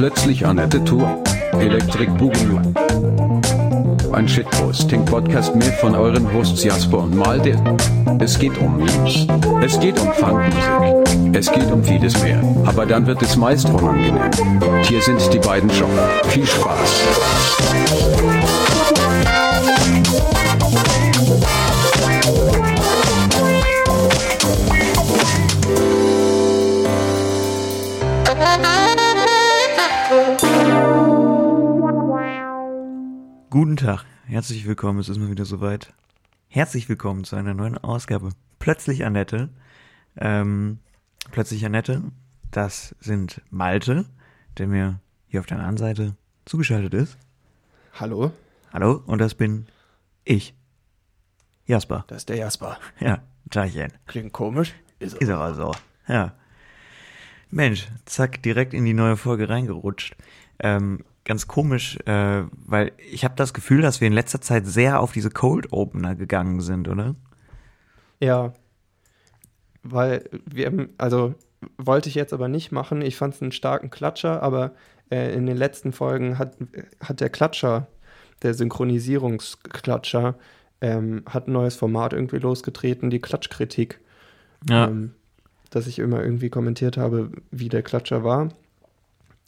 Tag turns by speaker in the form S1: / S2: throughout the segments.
S1: Plötzlich Annette Tour. Electric Boogaloo. Ein Shitposting-Podcast mehr von euren Hosts Jasper und Malde. Es geht um Memes. Es geht um Funkmusik. Es geht um vieles mehr. Aber dann wird es meist unangenehm. Hier sind die beiden schon. Viel Spaß.
S2: Guten Tag, herzlich willkommen, es ist mal wieder soweit. Herzlich willkommen zu einer neuen Ausgabe. Plötzlich Annette. Ähm, Plötzlich Annette, das sind Malte, der mir hier auf der anderen Seite zugeschaltet ist.
S3: Hallo,
S2: Hallo, und das bin ich. Jasper.
S3: das ist der Jasper.
S2: Ja, Tagchen.
S3: Klingt komisch. Ist
S2: Ist aber so. Ja. Mensch, zack, direkt in die neue Folge reingerutscht. Ähm, ganz komisch, äh, weil ich habe das Gefühl, dass wir in letzter Zeit sehr auf diese Cold Opener gegangen sind, oder?
S3: Ja, weil wir, also wollte ich jetzt aber nicht machen. Ich fand es einen starken Klatscher, aber äh, in den letzten Folgen hat, hat der Klatscher, der Synchronisierungsklatscher, ähm, hat ein neues Format irgendwie losgetreten, die Klatschkritik. ähm, dass ich immer irgendwie kommentiert habe, wie der Klatscher war.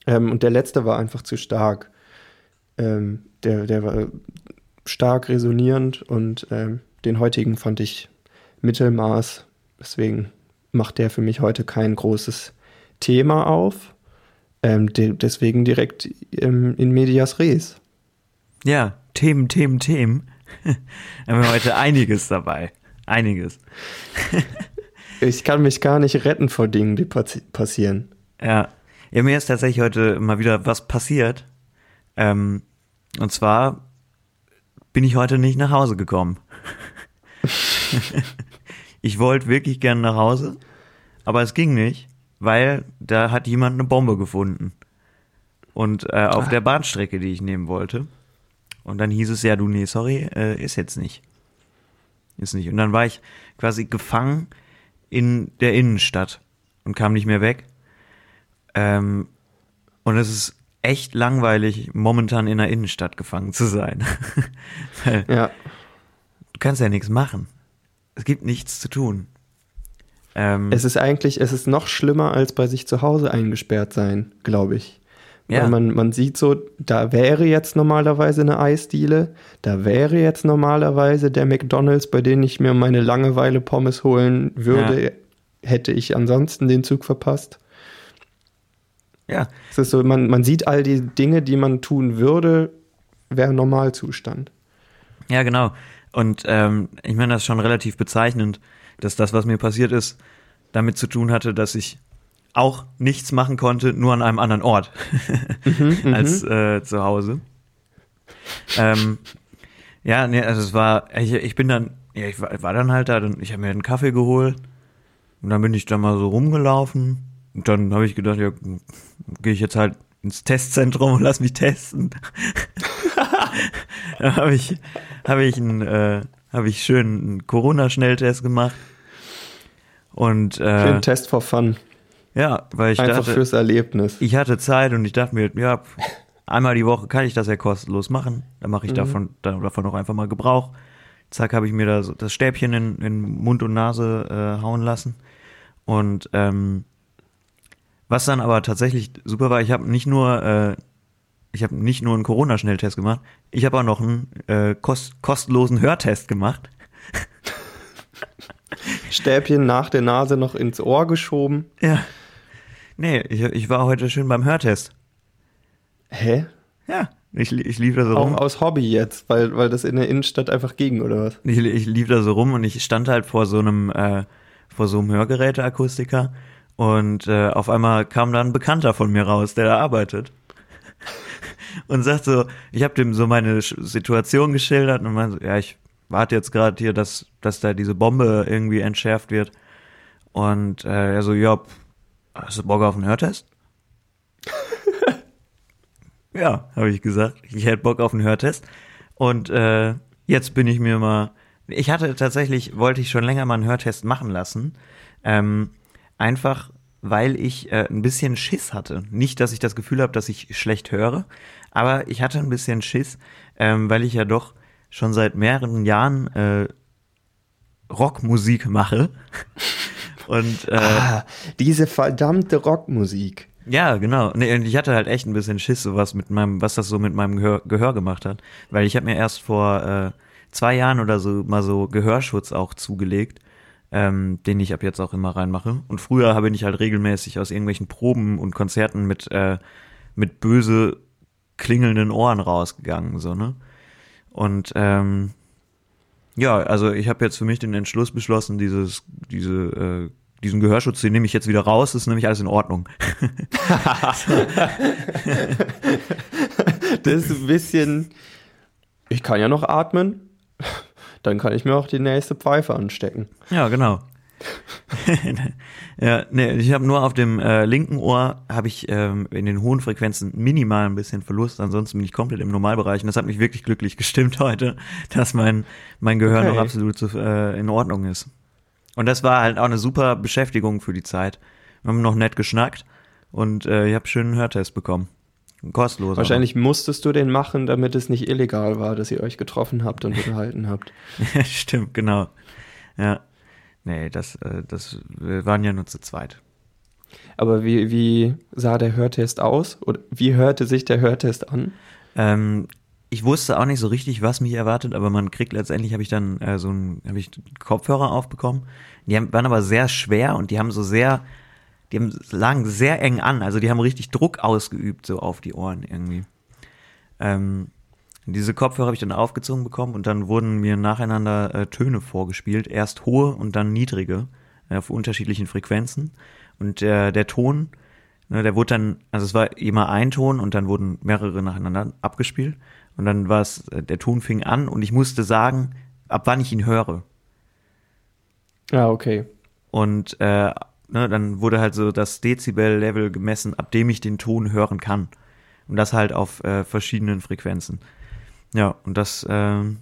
S3: Ähm, und der letzte war einfach zu stark. Ähm, der, der war stark resonierend und ähm, den heutigen fand ich Mittelmaß. Deswegen macht der für mich heute kein großes Thema auf. Ähm, de deswegen direkt ähm, in Medias Res.
S2: Ja, Themen, Themen, Themen. haben wir heute einiges dabei. Einiges.
S3: Ich kann mich gar nicht retten vor Dingen, die passi passieren.
S2: Ja. Ja, mir ist tatsächlich heute mal wieder was passiert. Ähm, und zwar bin ich heute nicht nach Hause gekommen. ich wollte wirklich gerne nach Hause, aber es ging nicht, weil da hat jemand eine Bombe gefunden. Und äh, auf der Bahnstrecke, die ich nehmen wollte. Und dann hieß es ja, du, nee, sorry, äh, ist jetzt nicht. Ist nicht. Und dann war ich quasi gefangen in der Innenstadt und kam nicht mehr weg. Ähm, und es ist echt langweilig, momentan in der Innenstadt gefangen zu sein.
S3: Ja,
S2: du kannst ja nichts machen. Es gibt nichts zu tun. Ähm,
S3: Es ist eigentlich, es ist noch schlimmer, als bei sich zu Hause eingesperrt sein, glaube ich.
S2: Ja.
S3: Weil man, man sieht so, da wäre jetzt normalerweise eine Eisdiele, da wäre jetzt normalerweise der McDonalds, bei dem ich mir meine Langeweile Pommes holen würde, hätte ich ansonsten den Zug verpasst.
S2: Ja,
S3: Es ist so, man, man sieht all die Dinge, die man tun würde, wäre Normalzustand.
S2: ja, genau. Und ähm, ich meine, das ist schon relativ bezeichnend, dass das, was mir passiert ist, damit zu tun hatte, dass ich auch nichts machen konnte, nur an einem anderen Ort als äh, zu Hause. Ähm, ja, nee, also es war, ich, ich bin dann, ja, ich war, war dann halt da, dann, ich habe mir einen Kaffee geholt und dann bin ich da mal so rumgelaufen und dann habe ich gedacht, ja, gehe ich jetzt halt ins Testzentrum und lass mich testen. dann habe ich, habe ich einen, äh, habe ich schön einen Corona-Schnelltest gemacht und
S3: Für
S2: äh,
S3: den Test for Fun.
S2: ja, weil ich
S3: Einfach
S2: dachte,
S3: fürs Erlebnis.
S2: ich hatte Zeit und ich dachte mir, ja, einmal die Woche kann ich das ja kostenlos machen. Dann mache ich davon, da- davon auch einfach mal Gebrauch. Zack, habe ich mir da so das Stäbchen in, in Mund und Nase äh, hauen lassen. Und ähm, was dann aber tatsächlich super war, ich habe nicht nur äh, ich habe nicht nur einen Corona-Schnelltest gemacht, ich habe auch noch einen äh, kost kostenlosen Hörtest gemacht.
S3: Stäbchen nach der Nase noch ins Ohr geschoben.
S2: Ja. Nee, ich, ich war heute schön beim Hörtest.
S3: Hä?
S2: Ja, ich, ich lief da so
S3: Auch
S2: rum.
S3: aus Hobby jetzt, weil, weil das in der Innenstadt einfach ging, oder was?
S2: Ich, ich lief da so rum und ich stand halt vor so einem, äh, vor so einem Hörgeräteakustiker und äh, auf einmal kam da ein Bekannter von mir raus, der da arbeitet. Und sagt so, ich habe dem so meine Situation geschildert und meinte so, ja, ich warte jetzt gerade hier, dass, dass da diese Bombe irgendwie entschärft wird. Und äh, er so, ja, hast du Bock auf einen Hörtest? ja, habe ich gesagt. Ich hätte Bock auf einen Hörtest. Und äh, jetzt bin ich mir mal. Ich hatte tatsächlich, wollte ich schon länger mal einen Hörtest machen lassen. Ähm, einfach, weil ich äh, ein bisschen Schiss hatte. Nicht, dass ich das Gefühl habe, dass ich schlecht höre, aber ich hatte ein bisschen Schiss, ähm, weil ich ja doch schon seit mehreren Jahren äh, Rockmusik mache. Und äh,
S3: Ah, diese verdammte Rockmusik.
S2: ja, genau. Nee, und ich hatte halt echt ein bisschen Schiss, so was mit meinem, was das so mit meinem Gehör, Gehör gemacht hat. Weil ich habe mir erst vor äh, zwei Jahren oder so mal so Gehörschutz auch zugelegt, ähm, den ich ab jetzt auch immer reinmache. Und früher habe ich halt regelmäßig aus irgendwelchen Proben und Konzerten mit, äh, mit böse klingelnden Ohren rausgegangen, so, ne? Und ähm, ja, also ich habe jetzt für mich den Entschluss beschlossen, dieses, diese, äh, diesen Gehörschutz, den nehme ich jetzt wieder raus, ist nämlich alles in Ordnung.
S3: Das ist ein bisschen. Ich kann ja noch atmen. Dann kann ich mir auch die nächste Pfeife anstecken.
S2: Ja, genau. ja, nee, ich habe nur auf dem äh, linken Ohr habe ich ähm, in den hohen Frequenzen minimal ein bisschen Verlust, ansonsten bin ich komplett im Normalbereich und das hat mich wirklich glücklich gestimmt heute, dass mein mein Gehör
S3: Okay.
S2: noch absolut so, äh, in Ordnung ist. Und das war halt auch eine super Beschäftigung für die Zeit. Wir haben noch nett geschnackt und äh, ich habe schön einen Hörtest bekommen. Kostenlos. aber.
S3: Wahrscheinlich musstest du den machen, damit es nicht illegal war, dass ihr euch getroffen habt und unterhalten habt.
S2: Stimmt, genau. Ja. Nee, das, äh, das, wir waren ja nur zu zweit.
S3: Aber wie, wie sah der Hörtest aus? Oder wie hörte sich der Hörtest an?
S2: Ähm, ich wusste auch nicht so richtig, was mich erwartet, aber man kriegt letztendlich habe ich dann äh, so ein habe ich Kopfhörer aufbekommen. Die haben, waren aber sehr schwer und die haben so sehr, die haben, lagen sehr eng an, also die haben richtig Druck ausgeübt so auf die Ohren irgendwie. Ähm, diese Kopfhörer habe ich dann aufgezogen bekommen und dann wurden mir nacheinander äh, Töne vorgespielt, erst hohe und dann niedrige äh, auf unterschiedlichen Frequenzen und der der Ton, ne, der wurde dann, also es war immer ein Ton und dann wurden mehrere nacheinander abgespielt und dann war es, äh, der Ton fing an und ich musste sagen, ab wann ich ihn höre.
S3: Ja, okay.
S2: Und äh, ne, dann wurde halt so das Dezibel-Level gemessen, ab dem ich den Ton hören kann. Und das halt auf äh, verschiedenen Frequenzen. Ja, und das, ähm,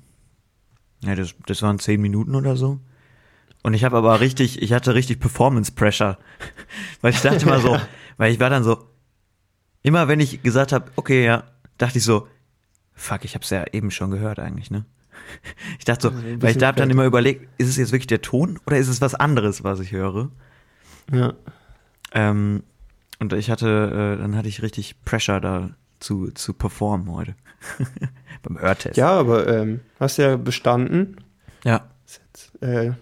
S2: ja, das, das waren zehn Minuten oder so. Und ich habe aber richtig, ich hatte richtig Performance Pressure. weil ich dachte mal so, weil ich war dann so, immer wenn ich gesagt habe, okay, ja, dachte ich so, fuck, ich hab's ja eben schon gehört eigentlich, ne? Ich dachte so, weil ich da hab dann immer überlegt, ist es jetzt wirklich der Ton oder ist es was anderes, was ich höre?
S3: Ja.
S2: Ähm, und ich hatte, äh, dann hatte ich richtig Pressure da zu, zu performen heute. Beim Hörtest.
S3: Ja, aber ähm, hast ja bestanden.
S2: Ja.
S3: Äh,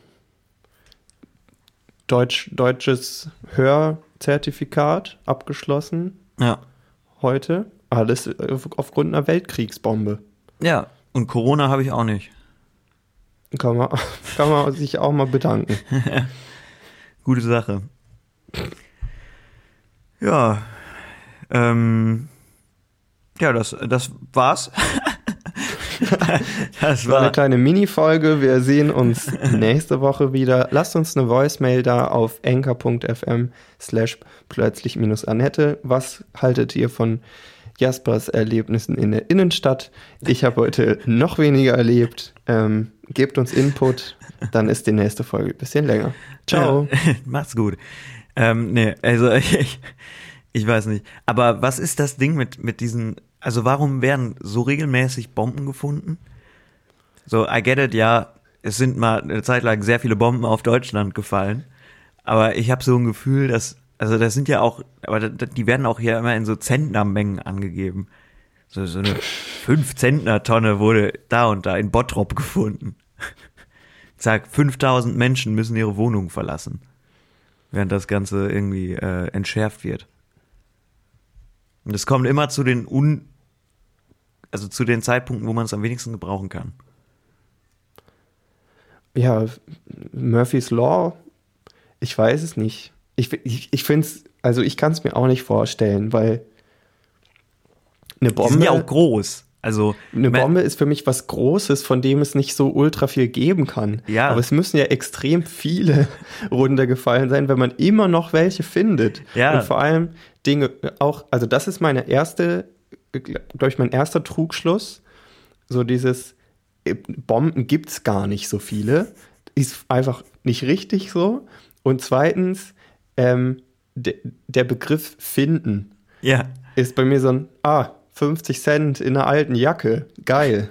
S3: Deutsch, deutsches Hörzertifikat abgeschlossen
S2: Ja.
S3: heute. Alles äh, aufgrund einer Weltkriegsbombe.
S2: Ja. Und Corona habe ich auch nicht.
S3: Kann man, kann man sich auch mal bedanken.
S2: Gute Sache. Ja. Ähm, ja, das, das war's. das
S3: war eine kleine Mini-Folge. Wir sehen uns nächste Woche wieder. Lasst uns eine Voicemail da auf enker.fm slash plötzlich minus Annette. Was haltet ihr von Jaspers Erlebnissen in der Innenstadt? Ich habe heute noch weniger erlebt. Ähm, gebt uns Input, dann ist die nächste Folge ein bisschen länger. Ciao.
S2: Ja, macht's gut. Ähm, nee, also ich, ich weiß nicht. Aber was ist das Ding mit, mit diesen, also warum werden so regelmäßig Bomben gefunden? So, I get it, ja, es sind mal eine Zeit lang sehr viele Bomben auf Deutschland gefallen. Aber ich habe so ein Gefühl, dass, also das sind ja auch, aber die werden auch hier immer in so Zentnermengen angegeben. So, so eine 5 Zentner Tonne wurde da und da in Bottrop gefunden. Sag, 5000 Menschen müssen ihre Wohnung verlassen, während das Ganze irgendwie äh, entschärft wird. Und es kommt immer zu den un, also zu den Zeitpunkten, wo man es am wenigsten gebrauchen kann.
S3: Ja, Murphy's Law, ich weiß es nicht. Ich, ich, ich finde es, also ich kann es mir auch nicht vorstellen, weil eine
S2: Die
S3: Bombe,
S2: sind ja auch groß. Also
S3: eine Bombe ist für mich was Großes, von dem es nicht so ultra viel geben kann.
S2: Ja.
S3: Aber es müssen ja extrem viele runtergefallen sein, wenn man immer noch welche findet.
S2: Ja.
S3: Und vor allem Dinge auch, also das ist meine erste, glaube ich, mein erster Trugschluss. So dieses äh, Bomben gibt es gar nicht so viele. Ist einfach nicht richtig so. Und zweitens, ähm, der, der Begriff finden
S2: Ja.
S3: ist bei mir so ein, ah, 50 Cent in einer alten Jacke, geil.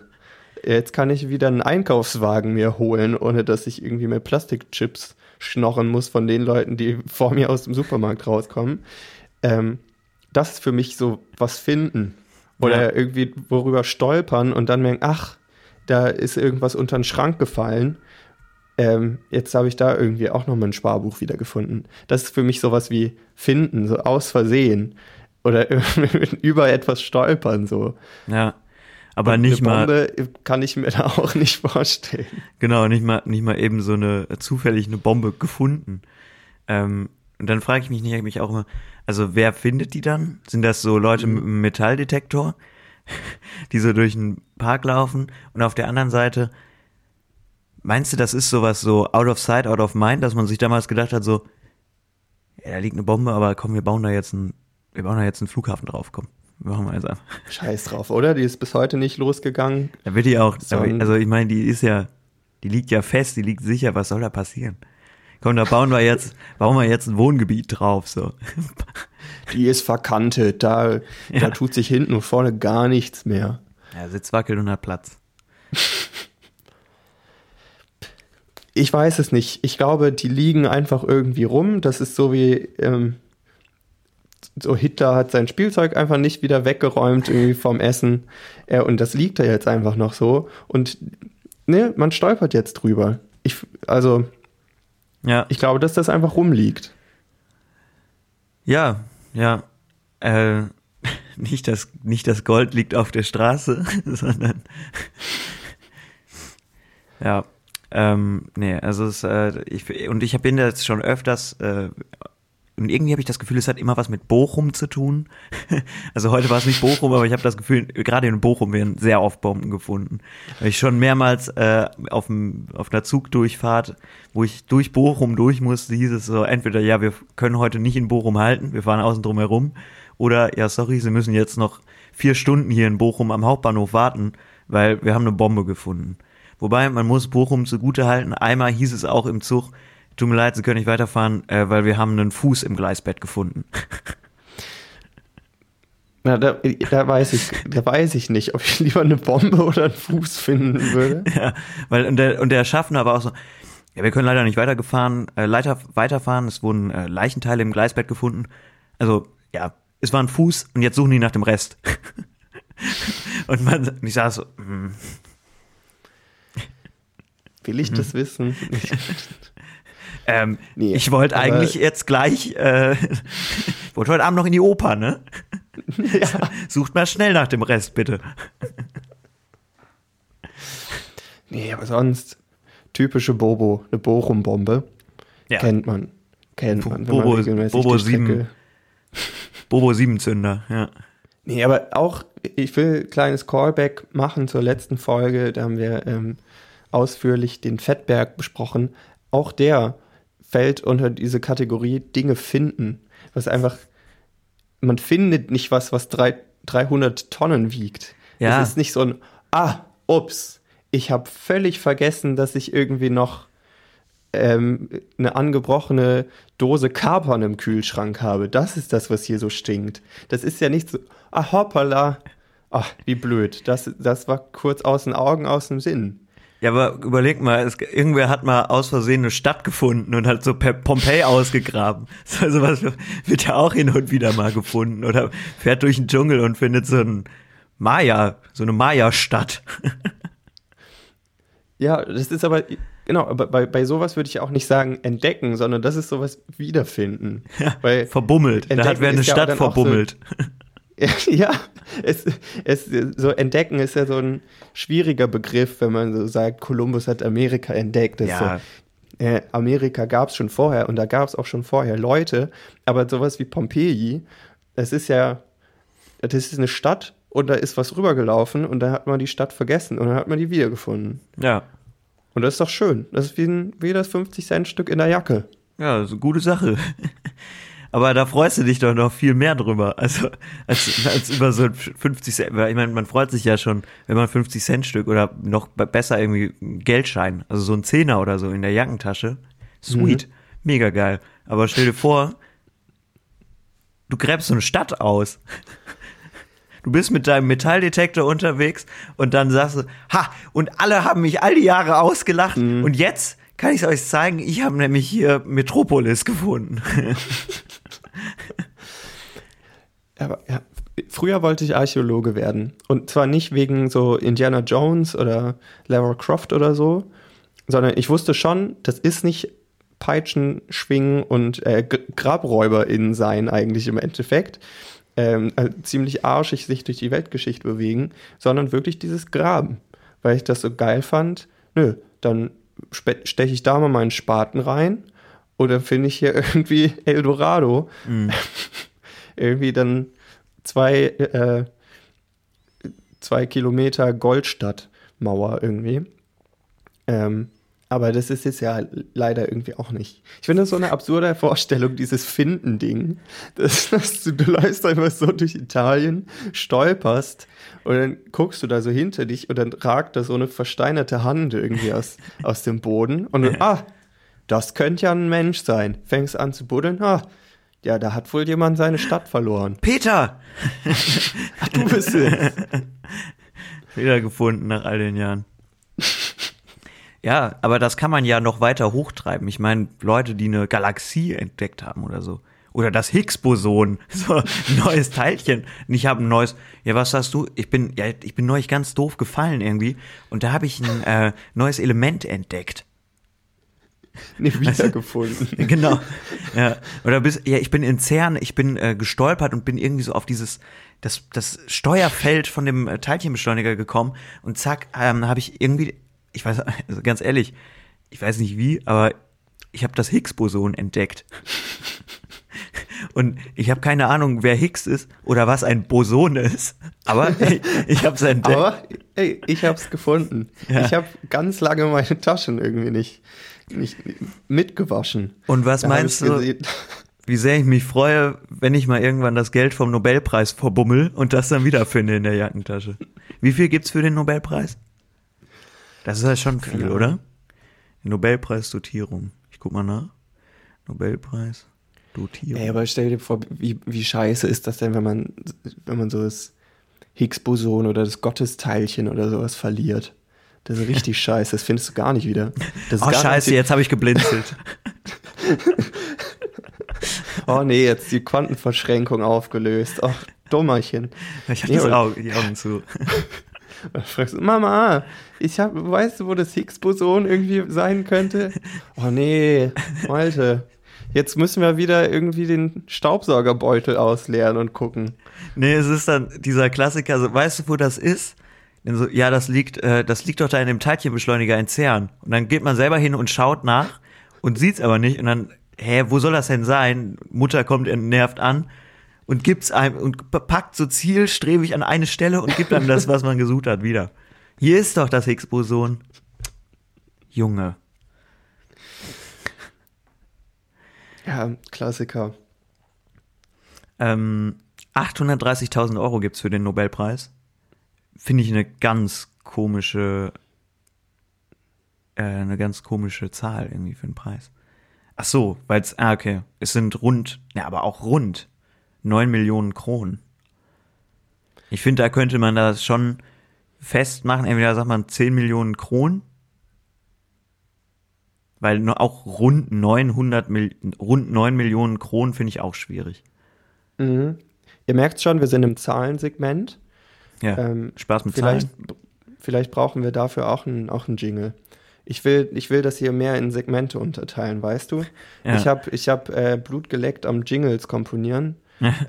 S3: Jetzt kann ich wieder einen Einkaufswagen mir holen, ohne dass ich irgendwie mit Plastikchips schnorren muss von den Leuten, die vor mir aus dem Supermarkt rauskommen. Ähm, das ist für mich so was finden. Oder
S2: Ja.
S3: irgendwie worüber stolpern und dann merken, ach, da ist irgendwas unter den Schrank gefallen. Ähm, jetzt habe ich da irgendwie auch noch mal ein Sparbuch wiedergefunden. Das ist für mich sowas wie finden, so aus Versehen. Oder über etwas stolpern, so.
S2: Ja. Aber
S3: Und
S2: nicht
S3: eine
S2: mal,
S3: Bombe kann ich mir da auch nicht vorstellen.
S2: genau, nicht mal, nicht mal eben so eine zufällig eine Bombe gefunden. Ähm, und dann frage ich mich nicht mich auch immer, also wer findet die dann? Sind das so Leute mit einem Metalldetektor, die so durch den Park laufen? Und auf der anderen Seite, meinst du, das ist sowas so out of sight, out of mind, dass man sich damals gedacht hat, so, ja, da liegt eine Bombe, aber komm, wir bauen da jetzt einen, wir bauen da jetzt einen Flughafen drauf, komm. Machen wir jetzt einfach.
S3: Scheiß drauf, oder? Die ist bis heute nicht losgegangen.
S2: Da wird die auch,
S3: So
S2: also ich meine, die ist ja, die liegt ja fest, die liegt sicher, was soll da passieren? Komm, da bauen wir jetzt, bauen wir jetzt ein Wohngebiet drauf, so.
S3: Die ist verkantet. Da,
S2: Ja.
S3: da tut sich hinten und vorne gar nichts mehr.
S2: Ja, Sitz wackelt und hat Platz.
S3: Ich weiß es nicht. Ich glaube, die liegen einfach irgendwie rum. Das ist so wie, ähm, so Hitler hat sein Spielzeug einfach nicht wieder weggeräumt irgendwie vom Essen. Äh, und das liegt da jetzt einfach noch so. Und ne, man stolpert jetzt drüber. Ich, also,
S2: Ja,
S3: ich glaube, dass das einfach rumliegt.
S2: ja, ja. Äh, nicht das, nicht das Gold liegt auf der Straße, sondern ja. Ähm, nee, also es, äh, ich, und ich bin jetzt schon öfters äh, und irgendwie habe ich das Gefühl, es hat immer was mit Bochum zu tun. Also heute war es nicht Bochum, aber ich habe das Gefühl, gerade in Bochum werden sehr oft Bomben gefunden. Ich schon mehrmals äh, auf, dem, auf einer Zugdurchfahrt, wo ich durch Bochum durch musste, hieß es so, entweder ja, wir können heute nicht in Bochum halten, wir fahren außen drum herum, oder ja, sorry, Sie müssen jetzt noch vier Stunden hier in Bochum am Hauptbahnhof warten, weil wir haben eine Bombe gefunden. Wobei, man muss Bochum zugute halten, einmal hieß es auch im Zug, tut mir leid, Sie können nicht weiterfahren, äh, weil wir haben einen Fuß im Gleisbett gefunden.
S3: Na, da, da weiß ich, da weiß ich nicht, ob ich lieber eine Bombe oder einen Fuß finden würde.
S2: ja, weil und der, und der Schaffner war auch so, ja, wir können leider nicht weitergefahren, äh, leider weiterfahren, es wurden äh, Leichenteile im Gleisbett gefunden. Also, ja, es war ein Fuß und jetzt suchen die nach dem Rest. und man, ich saß so, mm,
S3: Will ich das wissen? Ich,
S2: ähm,
S3: Nee,
S2: ich wollte eigentlich jetzt gleich, äh, ich wollte heute Abend noch in die Oper, ne?
S3: ja.
S2: Sucht mal schnell nach dem Rest, bitte.
S3: Nee, aber sonst typische Bobo, eine Bochum-Bombe.
S2: Ja,
S3: Kennt man. Kennt man.
S2: Bobo-
S3: regelmäßig
S2: Bobo
S3: die Strecke-
S2: sieben. Bobo Siebenzünder, ja.
S3: Nee, aber auch, ich will ein kleines Callback machen zur letzten Folge. Da haben wir ähm, ausführlich den Fettberg besprochen. Auch der fällt unter diese Kategorie Dinge finden. Was einfach, man findet nicht was, was drei, 300 Tonnen wiegt.
S2: Ja.
S3: Es ist nicht so ein, ah, ups, ich habe völlig vergessen, dass ich irgendwie noch ähm, eine angebrochene Dose Kapern im Kühlschrank habe. Das ist das, was hier so stinkt. Das ist ja nicht so, ah, hoppala. Ach, wie blöd. Das, das war kurz aus den Augen, aus dem Sinn.
S2: Ja, aber überleg mal, es, irgendwer hat mal aus Versehen eine Stadt gefunden und hat so Pompeii ausgegraben. So sowas wird ja auch hin und wieder mal gefunden oder fährt durch den Dschungel und findet so ein Maya, so eine Maya-Stadt.
S3: Ja, das ist aber, genau, aber bei, bei sowas würde ich auch nicht sagen entdecken, sondern das ist sowas wiederfinden. Weil,
S2: Verbummelt. Da hat wer eine
S3: ja
S2: Stadt
S3: dann auch so-
S2: verbummelt.
S3: ja, es, es, so entdecken ist ja so ein schwieriger Begriff, wenn man so sagt, Kolumbus hat Amerika entdeckt.
S2: Ja.
S3: so, äh, Amerika gab es schon vorher und da gab es auch schon vorher Leute, aber sowas wie Pompeji, das ist ja, das ist eine Stadt und da ist was rübergelaufen und da hat man die Stadt vergessen und dann hat man die wiedergefunden.
S2: Ja.
S3: Und das ist doch schön. Das ist wie, ein, wie das 50-Cent-Stück in der Jacke.
S2: Ja, so gute Sache. Aber da freust du dich doch noch viel mehr drüber, also als, als über so ein 50 Cent. Weil Ich meine, man freut sich ja schon, wenn man 50 Cent Stück oder noch be- besser irgendwie Geldschein, also so ein Zehner oder so in der Jackentasche. Sweet, mega geil. Aber stell dir vor, Du gräbst so eine Stadt aus. Du bist mit deinem Metalldetektor unterwegs und dann sagst du, ha, und alle haben mich all die Jahre ausgelacht
S3: Mhm.
S2: und jetzt kann ich es euch zeigen, ich habe nämlich hier Metropolis gefunden.
S3: Aber ja, früher wollte ich Archäologe werden. Und zwar nicht wegen so Indiana Jones oder Lara Croft oder so, sondern ich wusste schon, das ist nicht Peitschen, Schwingen und äh, GrabräuberInnen sein eigentlich im Endeffekt. Ähm, äh, ziemlich arschig sich durch die Weltgeschichte bewegen, sondern wirklich dieses Graben. Weil ich das so geil fand. Nö, dann steche ich da mal meinen Spaten rein oder finde ich hier irgendwie Eldorado irgendwie dann zwei, äh, zwei Kilometer Goldstadtmauer irgendwie. Ähm, aber das ist es ja leider irgendwie auch nicht. Ich finde das so eine absurde Vorstellung, dieses Finden-Ding. Das, dass du, du läufst einfach so durch Italien, stolperst und dann guckst du da so hinter dich und dann ragt da so eine versteinerte Hand irgendwie aus, aus dem Boden und du, ah, das könnte ja ein Mensch sein. Fängst an zu buddeln, ah, ja, da hat wohl jemand seine Stadt verloren.
S2: Peter!
S3: Ach, du bist es.
S2: Wiedergefunden nach all den Jahren. Ja, aber das kann man ja noch weiter hochtreiben. Ich meine, Leute, die eine Galaxie entdeckt haben oder so. Oder das Higgs-Boson, so ein neues Teilchen. Und ich habe ein neues, ja, was hast du? Ich bin, ja, ich bin neulich ganz doof gefallen irgendwie. Und da habe ich ein äh, neues Element entdeckt.
S3: nicht wiedergefunden.
S2: Genau. Ja. Oder bis, ja, ich bin in CERN, ich bin äh, gestolpert und bin irgendwie so auf dieses, das, das Steuerfeld von dem äh, Teilchenbeschleuniger gekommen und zack, ähm, habe ich irgendwie, ich weiß, also ganz ehrlich, ich weiß nicht wie, aber ich habe das Higgs-Boson entdeckt. Und ich habe keine Ahnung, wer Higgs ist oder was ein Boson ist, aber ich, ich habe es entdeckt.
S3: Aber ey, ich hab's gefunden.
S2: Ja.
S3: Ich habe ganz lange meine Taschen irgendwie nicht, nicht mitgewaschen.
S2: Und was
S3: Da
S2: meinst du,
S3: gesehen.
S2: wie sehr ich mich freue, wenn ich mal irgendwann das Geld vom Nobelpreis verbummel und das dann wiederfinde in der Jackentasche. Wie viel gibt's für den Nobelpreis? Das ist ja schon viel,
S3: Keine
S2: oder? Nobelpreis-Dotierung. Ich guck mal nach. Nobelpreis, Dotierung.
S3: Ey, aber stell dir vor, wie, wie scheiße ist das denn, wenn man, wenn man so das Higgs-Boson oder das Gottesteilchen oder sowas verliert? Das ist richtig scheiße, das findest du gar nicht wieder. Das
S2: oh, scheiße, jetzt habe ich geblinzelt.
S3: Oh nee, jetzt die Quantenverschränkung aufgelöst. Ach, Dummerchen.
S2: Ich hatte
S3: Nee,
S2: das Auge, die Augen zu.
S3: Da fragst du, Mama, ich hab, weißt du, wo das Higgs-Boson irgendwie sein könnte? Oh nee, Malte, jetzt müssen wir wieder irgendwie den Staubsaugerbeutel ausleeren und gucken.
S2: Nee, es ist dann dieser Klassiker, so, weißt du, wo das ist? So, ja, das liegt, äh, das liegt doch da in dem Teilchenbeschleuniger in CERN. Und dann geht man selber hin und schaut nach und sieht's aber nicht. Und dann, hä, wo soll das denn sein? Mutter kommt entnervt an und gibt's einem und packt so zielstrebig an eine Stelle und gibt einem das, was man gesucht hat, wieder. Hier ist doch das Higgs-Boson. Junge.
S3: Ja, Klassiker.
S2: Ähm, 830.000 Euro gibt's für den Nobelpreis. Finde ich eine ganz komische, äh, eine ganz komische Zahl irgendwie für den Preis. Ach so, weil es, ah, okay. Es sind rund, ja, aber auch rund 9 Millionen Kronen. Ich finde, da könnte man das schon festmachen. Entweder sagt man 10 Millionen Kronen, weil auch rund 900 Mil rund 9 Millionen Kronen finde ich auch schwierig.
S3: Mhm. Ihr merkt schon, wir sind im Zahlensegment.
S2: Ja,
S3: Ähm,
S2: Spaß mit
S3: Vielleicht,
S2: Zahlen.
S3: vielleicht brauchen wir dafür auch einen auch einen Jingle. Ich will, ich will das hier mehr in Segmente unterteilen, weißt du?
S2: Ja.
S3: Ich habe ich hab, äh, Blut geleckt am Jingles komponieren.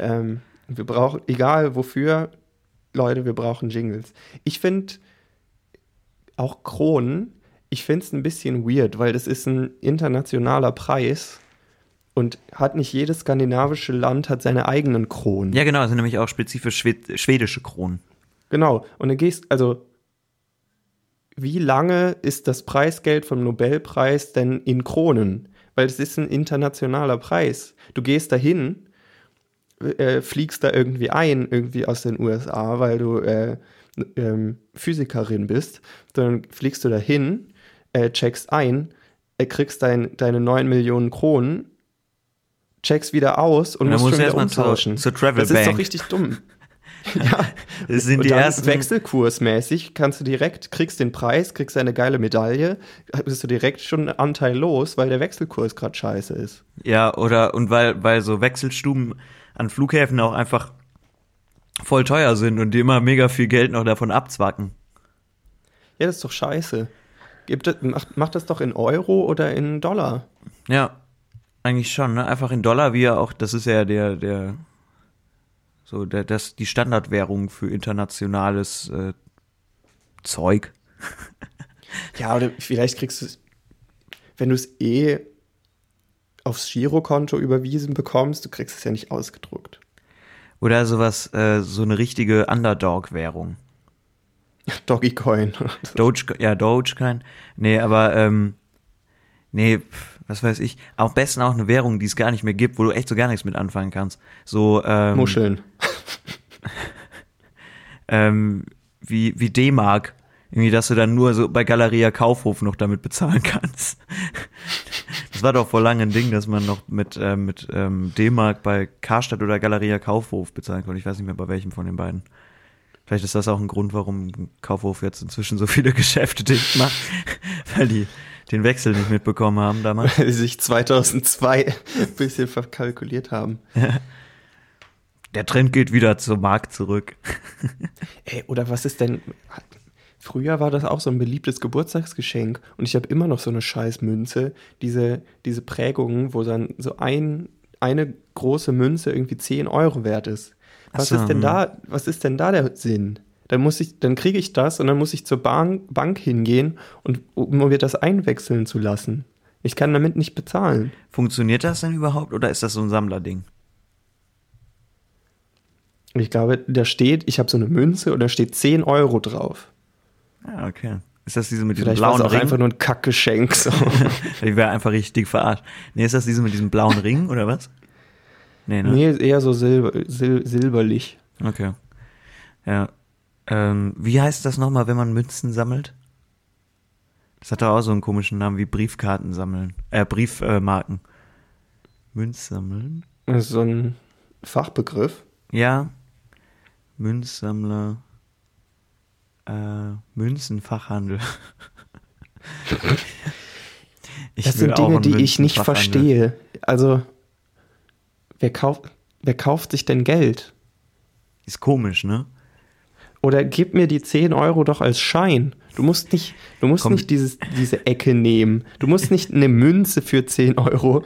S3: ähm, wir brauchen, egal wofür, Leute, wir brauchen Jingles. Ich finde auch Kronen, ich finde es ein bisschen weird, weil das ist ein internationaler Preis und hat nicht jedes skandinavische Land hat seine eigenen Kronen.
S2: Ja, genau, das sind nämlich auch spezifisch schwed schwedische Kronen.
S3: Genau. Und dann gehst, also, wie lange ist das Preisgeld vom Nobelpreis denn in Kronen? Weil es ist ein internationaler Preis. Du gehst dahin, äh, fliegst da irgendwie ein, irgendwie aus den USA, weil du äh, ähm, Physikerin bist. Dann fliegst du dahin, äh, checkst ein, äh, kriegst dein, deine 9 Millionen Kronen checkst wieder aus und,
S2: Und
S3: musst
S2: musst
S3: schon wieder umtauschen.
S2: zur, zur Travel
S3: das ist
S2: Bank.
S3: doch richtig dumm. ja,
S2: Das sind
S3: und
S2: die
S3: dann
S2: ersten.
S3: wechselkursmäßig kannst du direkt, kriegst den Preis, kriegst eine geile Medaille, bist du direkt schon einen Anteil los, weil der Wechselkurs gerade scheiße ist.
S2: Ja, oder und weil, weil so Wechselstuben an Flughäfen auch einfach voll teuer sind und die immer mega viel Geld noch davon abzwacken.
S3: Ja, das ist doch scheiße. Gibt macht, macht das doch in Euro oder in Dollar.
S2: Ja, eigentlich schon, ne? Einfach in Dollar, wie ja auch, das ist ja der, der, so, der, das, die Standardwährung für internationales äh, Zeug.
S3: Ja, oder vielleicht kriegst du es, wenn du es eh aufs Girokonto überwiesen bekommst, du kriegst es ja nicht ausgedruckt.
S2: Oder sowas, äh, so eine richtige Underdog-Währung.
S3: Doggycoin.
S2: Doge, ja, Dogecoin. Nee, aber, ähm, nee, was weiß ich. Am besten auch eine Währung, die es gar nicht mehr gibt, wo du echt so gar nichts mit anfangen kannst. So, ähm,
S3: Muscheln.
S2: ähm, wie, wie D-Mark. Irgendwie, dass du dann nur so bei Galeria Kaufhof noch damit bezahlen kannst. Das war doch vor langem ein Ding, dass man noch mit, ähm, mit ähm, D-Mark bei Karstadt oder Galeria Kaufhof bezahlen konnte. Ich weiß nicht mehr bei welchem von den beiden. Vielleicht ist das auch ein Grund, warum Kaufhof jetzt inzwischen so viele Geschäfte dicht macht, weil die den Wechsel nicht mitbekommen haben damals.
S3: Weil sie sich 2002 ein bisschen verkalkuliert haben.
S2: Der Trend geht wieder zum Markt zurück.
S3: Ey, oder was ist denn. Früher war das auch so ein beliebtes Geburtstagsgeschenk und ich habe immer noch so eine scheiß Münze, diese, diese Prägungen, wo dann so ein, eine große Münze irgendwie 10 Euro wert ist. Was
S2: so,
S3: ist denn da, was ist denn da der Sinn? Dann muss ich, dann kriege ich das und dann muss ich zur Bank, Bank hingehen und um mir das einwechseln zu lassen. Ich kann damit nicht bezahlen.
S2: Funktioniert das denn überhaupt oder ist das so ein Sammlerding?
S3: Ich glaube, da steht, ich habe so eine Münze und da steht 10 Euro drauf.
S2: Ah, okay. Ist das diese mit diesem
S3: Vielleicht war es
S2: blauen
S3: auch
S2: Ring?
S3: einfach nur ein Kackgeschenk. So.
S2: Ich wäre einfach richtig verarscht. Nee, ist das diese mit diesem blauen Ring oder was? Nee, ne?
S3: nee, eher so silber, sil silberlich.
S2: Okay. Ja. Ähm, wie heißt das nochmal, wenn man Münzen sammelt? Das hat doch auch so einen komischen Namen wie Briefkarten sammeln. Äh, Briefmarken. Münzsammeln?
S3: Das ist so ein Fachbegriff.
S2: Ja. Münzsammler. Äh, Münzenfachhandel.
S3: Das sind Dinge, die ich nicht verstehe. Also, wer kauft, wer kauft sich denn Geld?
S2: Ist komisch, ne?
S3: Oder gib mir die 10 Euro doch als Schein. Du musst nicht, du musst
S2: Komm.
S3: nicht dieses, diese Ecke nehmen. Du musst nicht eine Münze für 10 Euro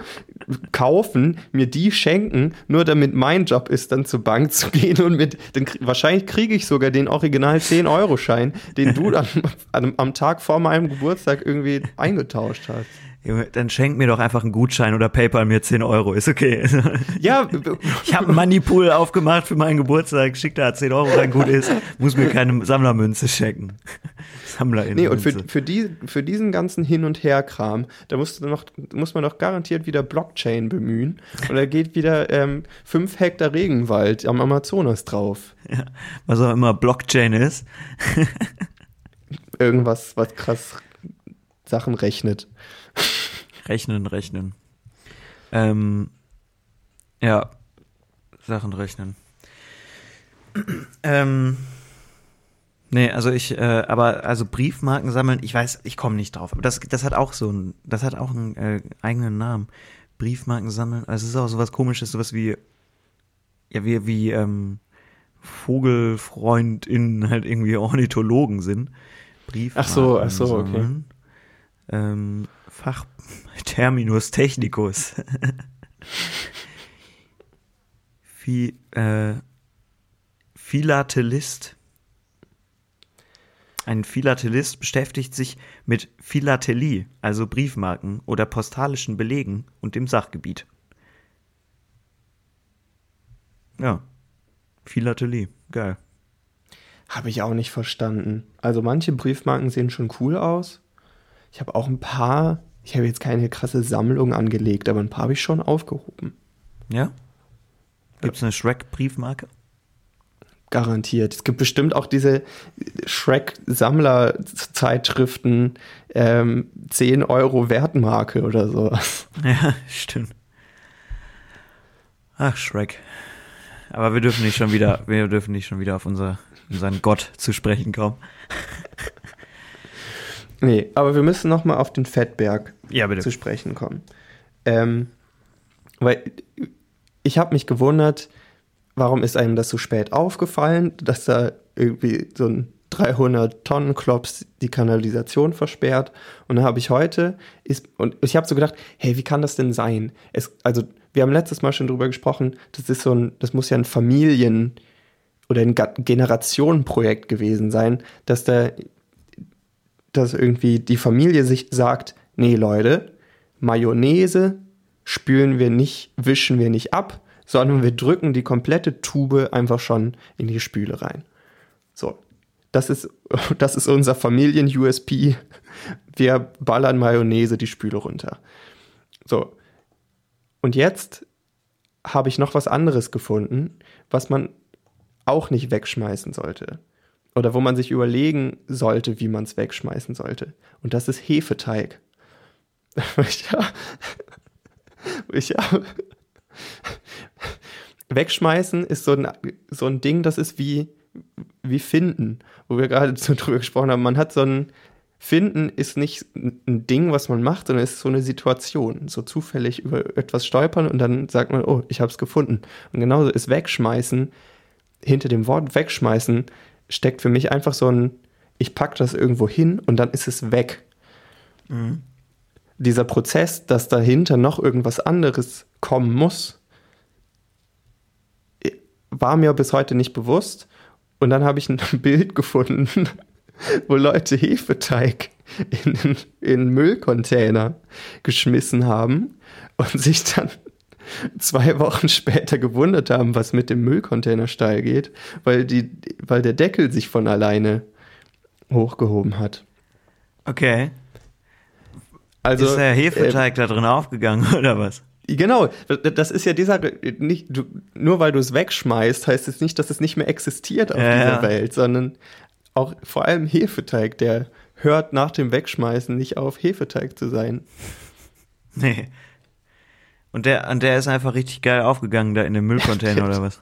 S3: kaufen, mir die schenken, nur damit mein Job ist, dann zur Bank zu gehen und mit, dann, wahrscheinlich kriege ich sogar den Original 10-Euro-Schein, den du dann am, am Tag vor meinem Geburtstag irgendwie eingetauscht hast.
S2: Junge, dann schenk mir doch einfach einen Gutschein oder PayPal mir 10 Euro, ist okay.
S3: Ja,
S2: Ich habe einen Moneypool aufgemacht für meinen Geburtstag, schick da 10 Euro rein, gut ist. Muss mir keine Sammlermünze schenken. Sammlerin.
S3: Nee, und für, für, die, für diesen ganzen Hin- und Her-Kram, da musst du noch, muss man doch garantiert wieder Blockchain bemühen. Und da geht wieder ähm, 5 Hektar Regenwald am Amazonas drauf.
S2: ja, was auch immer Blockchain ist.
S3: Irgendwas, was krass Sachen rechnet.
S2: Rechnen, rechnen. Ähm, ja, Sachen rechnen. ähm, nee, also ich, äh, aber also Briefmarken sammeln, ich weiß, ich komme nicht drauf. Aber das, das hat auch so ein, das hat auch einen äh, eigenen Namen. Briefmarken sammeln, also es ist auch sowas komisches, sowas wie, ja, wie, wie, ähm, VogelfreundInnen halt irgendwie Ornithologen sind. Briefmarken
S3: Ach so, ach so, okay.
S2: sammeln. Ähm, Fach Terminus technicus. Phi, äh, Philatelist. Ein Philatelist beschäftigt sich mit Philatelie, also Briefmarken oder postalischen Belegen und dem Sachgebiet. Ja. Philatelie, geil.
S3: Habe ich auch nicht verstanden. Also manche Briefmarken sehen schon cool aus. Ich habe auch ein paar, ich habe jetzt keine krasse Sammlung angelegt, aber ein paar habe ich schon aufgehoben.
S2: Ja? Gibt's eine Shrek-Briefmarke?
S3: Garantiert. Es gibt bestimmt auch diese Shrek-Sammler-Zeitschriften, ähm, 10 Euro Wertmarke oder sowas.
S2: Ja, stimmt. Ach, Shrek. Aber wir dürfen nicht schon wieder, wir dürfen nicht schon wieder auf unser, unseren Gott zu sprechen kommen.
S3: Nee, aber wir müssen nochmal auf den Fettberg
S2: Ja,
S3: zu sprechen kommen. Ähm, weil ich habe mich gewundert, warum ist einem das so spät aufgefallen, dass da irgendwie so ein 300 Tonnen Klops die Kanalisation versperrt. Und dann habe ich heute, ist, und ich habe so gedacht, hey, wie kann das denn sein? Es, also, wir haben letztes Mal schon drüber gesprochen, das ist so ein, das muss ja ein Familien- oder ein Generationenprojekt gewesen sein, dass da, dass irgendwie die Familie sich sagt, nee, Leute, Mayonnaise spülen wir nicht, wischen wir nicht ab, sondern wir drücken die komplette Tube einfach schon in die Spüle rein. So, das ist, das ist unser Familien-USP. Wir ballern Mayonnaise die Spüle runter. So, und jetzt habe ich noch was anderes gefunden, was man auch nicht wegschmeißen sollte. Oder wo man sich überlegen sollte, wie man es wegschmeißen sollte. Und das ist Hefeteig. Ich, ich, wegschmeißen ist so ein, so ein Ding, das ist wie, wie finden, wo wir gerade so drüber gesprochen haben. Man hat so ein, finden ist nicht ein Ding, was man macht, sondern ist so eine Situation. So zufällig über etwas stolpern und dann sagt man, oh, ich habe es gefunden. Und genauso ist wegschmeißen, hinter dem Wort wegschmeißen, steckt für mich einfach so ein, ich pack das irgendwo hin und dann ist es weg. Dieser Prozess, dass dahinter noch irgendwas anderes kommen muss, war mir bis heute nicht bewusst. Und dann habe ich ein Bild gefunden, wo Leute Hefeteig in, in Müllcontainer geschmissen haben und sich dann zwei Wochen später gewundert haben, was mit dem Müllcontainer steil geht, weil, die, weil der Deckel sich von alleine hochgehoben hat.
S2: Okay.
S3: Also,
S2: ist der Hefeteig da drin aufgegangen oder was?
S3: Äh, genau, das ist ja dieser, nicht, du, nur weil du es wegschmeißt, heißt es nicht, dass es nicht mehr existiert auf
S2: Ja,
S3: dieser
S2: ja.
S3: Welt, sondern auch vor allem Hefeteig, der hört nach dem Wegschmeißen nicht auf, Hefeteig zu sein.
S2: Nee. Und der, und der ist einfach richtig geil aufgegangen da in dem Müllcontainer oder was?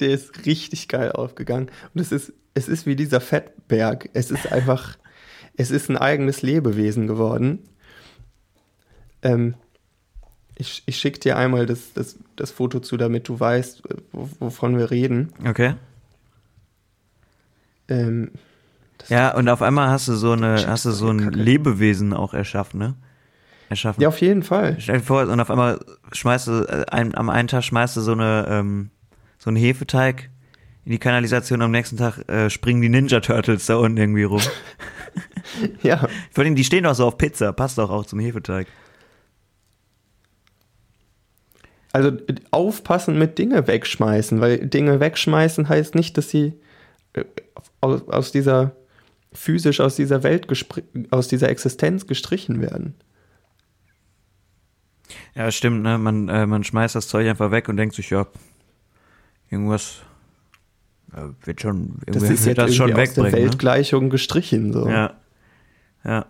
S3: Der ist richtig geil aufgegangen. Und es ist, es ist wie dieser Fettberg. Es ist einfach, es ist ein eigenes Lebewesen geworden. Ähm, ich ich schicke dir einmal das, das, das Foto zu, damit du weißt, äh, wo- wovon wir reden.
S2: Okay.
S3: Ähm,
S2: Ja, und auf einmal hast du so eine, hast du so ein. Lebewesen auch erschaffen, ne? Erschaffen.
S3: ja, auf jeden Fall.
S2: Stell dir vor, und auf einmal schmeißt du, äh, ein, am einen Tag schmeißt du so eine, ähm, so einen Hefeteig in die Kanalisation, am nächsten Tag äh, springen die Ninja Turtles da unten irgendwie rum.
S3: Ja,
S2: Vor allem, die stehen doch so auf Pizza, passt doch auch zum Hefeteig.
S3: also aufpassen mit Dinge wegschmeißen, weil Dinge wegschmeißen heißt nicht, dass sie äh, aus, aus dieser physisch aus dieser Welt aus dieser Existenz gestrichen werden.
S2: Ja, stimmt, ne? Man, äh, man schmeißt das Zeug einfach weg und denkt sich, ja, irgendwas äh, wird schon,
S3: Das ist
S2: wird
S3: jetzt
S2: das schon
S3: irgendwie aus der
S2: wegbringen. Ne?
S3: Weltgleichung gestrichen so.
S2: Ja. Ja.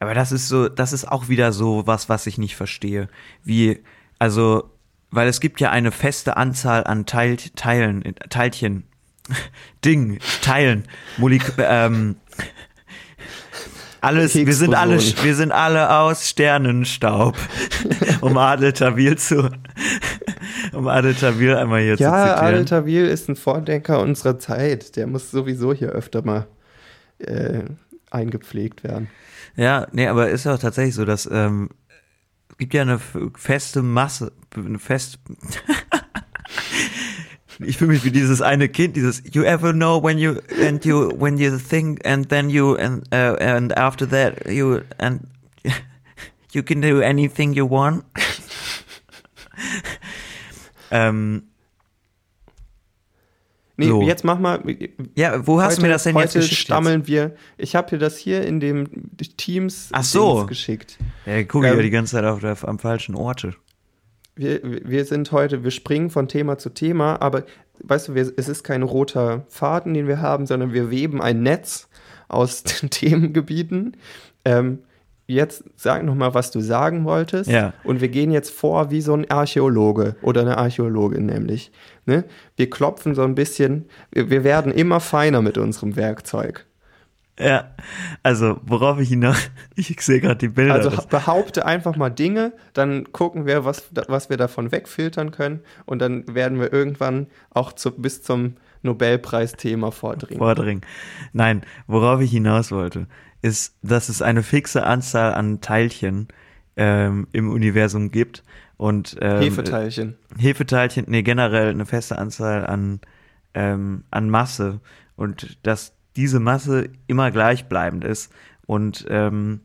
S2: Aber das ist so, das ist auch wieder so was, was ich nicht verstehe. Wie, also, weil es gibt ja eine feste Anzahl an Teil, Teilen, Teilchen, Ding, Teilen, Molek ähm, alles, wir sind alle, wir sind alle aus Sternenstaub, um Adel Tawil zu, um Adel Tawil einmal hier
S3: Ja,
S2: zu zitieren.
S3: Adel Tawil ist ein Vordenker unserer Zeit. Der muss sowieso hier öfter mal äh, eingepflegt werden.
S2: Ja, nee, aber ist auch tatsächlich so, dass ähm, es gibt ja eine feste Masse, eine fest. ich fühle mich wie dieses eine Kind, dieses You ever know when you and you when you think and then you and uh, and after that you and you can do anything you want. ähm,
S3: Nee,
S2: So.
S3: jetzt mach mal.
S2: ja, wo hast du mir das denn jetzt
S3: heute
S2: geschickt? Jetzt?
S3: stammeln wir. Ich habe dir das hier in dem Teams
S2: Ach so.
S3: Geschickt.
S2: Ja, gucke ich
S3: Ähm,
S2: ja die ganze Zeit auf der, am falschen Orte.
S3: Wir, wir sind heute, wir springen von Thema zu Thema, aber weißt du, wir, es ist kein roter Faden, den wir haben, sondern wir weben ein Netz aus den Themengebieten. Ähm, jetzt sag noch mal, was du sagen wolltest.
S2: Ja.
S3: Und wir gehen jetzt vor wie so ein Archäologe oder eine Archäologin nämlich. Ne? Wir klopfen so ein bisschen, wir werden immer feiner mit unserem Werkzeug.
S2: Ja, also worauf ich hinaus, ich sehe gerade die Bilder.
S3: Also
S2: das-
S3: behaupte einfach mal Dinge, dann gucken wir, was, was wir davon wegfiltern können und dann werden wir irgendwann auch zu, bis zum Nobelpreisthema vordringen.
S2: vordringen. Nein, worauf ich hinaus wollte, ist, dass es eine fixe Anzahl an Teilchen ähm, im Universum gibt und ähm,
S3: Hefeteilchen.
S2: Hefeteilchen, nee, generell eine feste Anzahl an, ähm, an Masse und dass diese Masse immer gleichbleibend ist und ähm,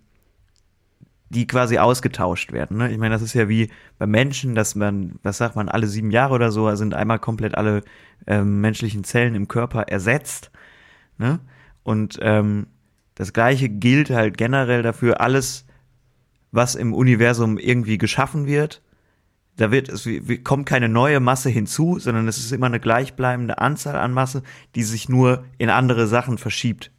S2: die quasi ausgetauscht werden. Ne? Ich meine, das ist ja wie bei Menschen, dass man, was sagt man, alle sieben Jahre oder so sind einmal komplett alle ähm, menschlichen Zellen im Körper ersetzt. Ne? Und ähm, das gleiche gilt halt generell dafür, alles, was im Universum irgendwie geschaffen wird, da wird es kommt keine neue Masse hinzu, sondern es ist immer eine gleichbleibende Anzahl an Masse, die sich nur in andere Sachen verschiebt.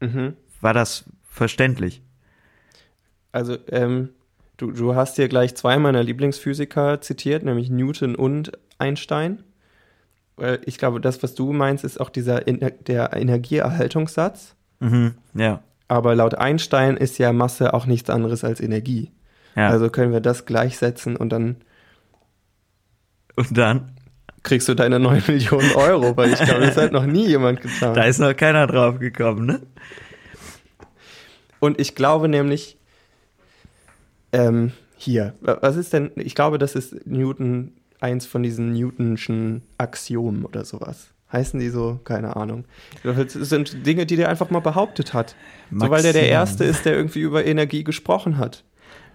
S3: Mhm.
S2: War das verständlich?
S3: Also, ähm, du, du hast hier gleich zwei meiner Lieblingsphysiker zitiert, nämlich Newton und Einstein. Weil Ich glaube, das, was du meinst, ist auch dieser der Energieerhaltungssatz.
S2: Mhm, ja.
S3: Aber laut Einstein ist ja Masse auch nichts anderes als Energie.
S2: Ja.
S3: Also können wir das gleichsetzen und dann
S2: Und dann,
S3: kriegst du deine 9 Millionen Euro, weil ich glaube, das hat noch nie jemand getan.
S2: da ist noch keiner drauf gekommen, ne?
S3: Und ich glaube nämlich, ähm, hier, wa- was ist denn, ich glaube, das ist Newton, eins von diesen Newtonschen Axiomen oder sowas. Heißen die so? Keine Ahnung. Das sind Dinge, die der einfach mal behauptet hat. So, weil der der
S2: Maximal.
S3: Erste ist, der irgendwie über Energie gesprochen hat.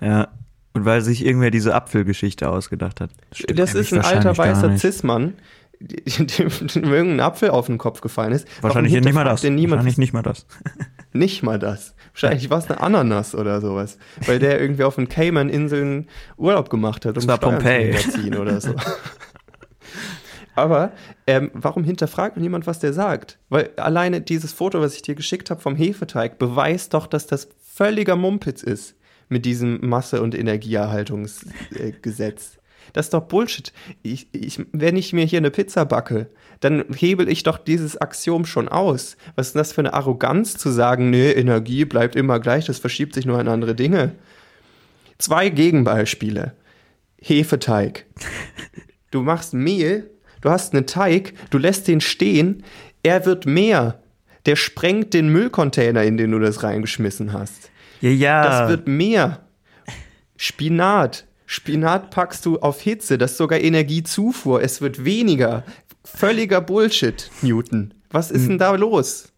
S2: Ja. Und weil sich irgendwer diese Apfelgeschichte ausgedacht hat. Stimmt
S3: das ist ein alter weißer
S2: nicht.
S3: Cis-Mann, dem, dem irgendein Apfel auf den Kopf gefallen ist.
S2: Wahrscheinlich
S3: Warum
S2: nicht mal das. Wahrscheinlich nicht mal das.
S3: Nicht mal das. Wahrscheinlich war es eine Ananas oder sowas. Weil der irgendwie auf den Cayman-Inseln Urlaub gemacht hat, um
S2: Das war Pompeii.
S3: oder so. Aber ähm, warum hinterfragt niemand, was der sagt? Weil alleine dieses Foto, was ich dir geschickt habe vom Hefeteig, beweist doch, dass das völliger Mumpitz ist mit diesem Masse- und Energieerhaltungsgesetz. Das ist doch Bullshit. Ich, ich, wenn ich mir hier eine Pizza backe, dann hebel ich doch dieses Axiom schon aus. Was ist denn das für eine Arroganz zu sagen, nee, Energie bleibt immer gleich, das verschiebt sich nur in andere Dinge. Zwei Gegenbeispiele. Hefeteig. Du machst Mehl, du hast einen Teig, du lässt den stehen, er wird mehr. Der sprengt den Müllcontainer, in den du das reingeschmissen hast.
S2: Ja, ja.
S3: Das wird mehr. Spinat. Spinat packst du auf Hitze, das ist sogar Energiezufuhr. Es wird weniger. Völliger Bullshit, Newton. Was ist denn da los?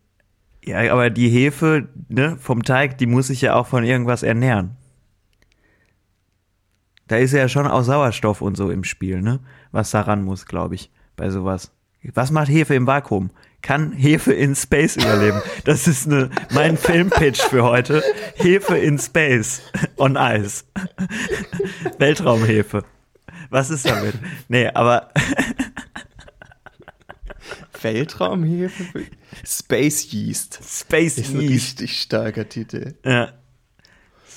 S2: ja, aber die Hefe ne, vom Teig, die muss sich ja auch von irgendwas ernähren. Da ist ja schon auch Sauerstoff und so im Spiel, ne? Was daran muss, glaube ich, bei sowas. Was macht Hefe im Vakuum? Kann Hefe in Space überleben? Das ist eine, mein Filmpitch für heute. Hefe in Space. On Ice. Weltraumhefe. Was ist damit? Nee, aber
S3: Weltraumhefe? Space Yeast.
S2: Space
S3: Ist ein
S2: Yeast.
S3: richtig starker Titel.
S2: Ja.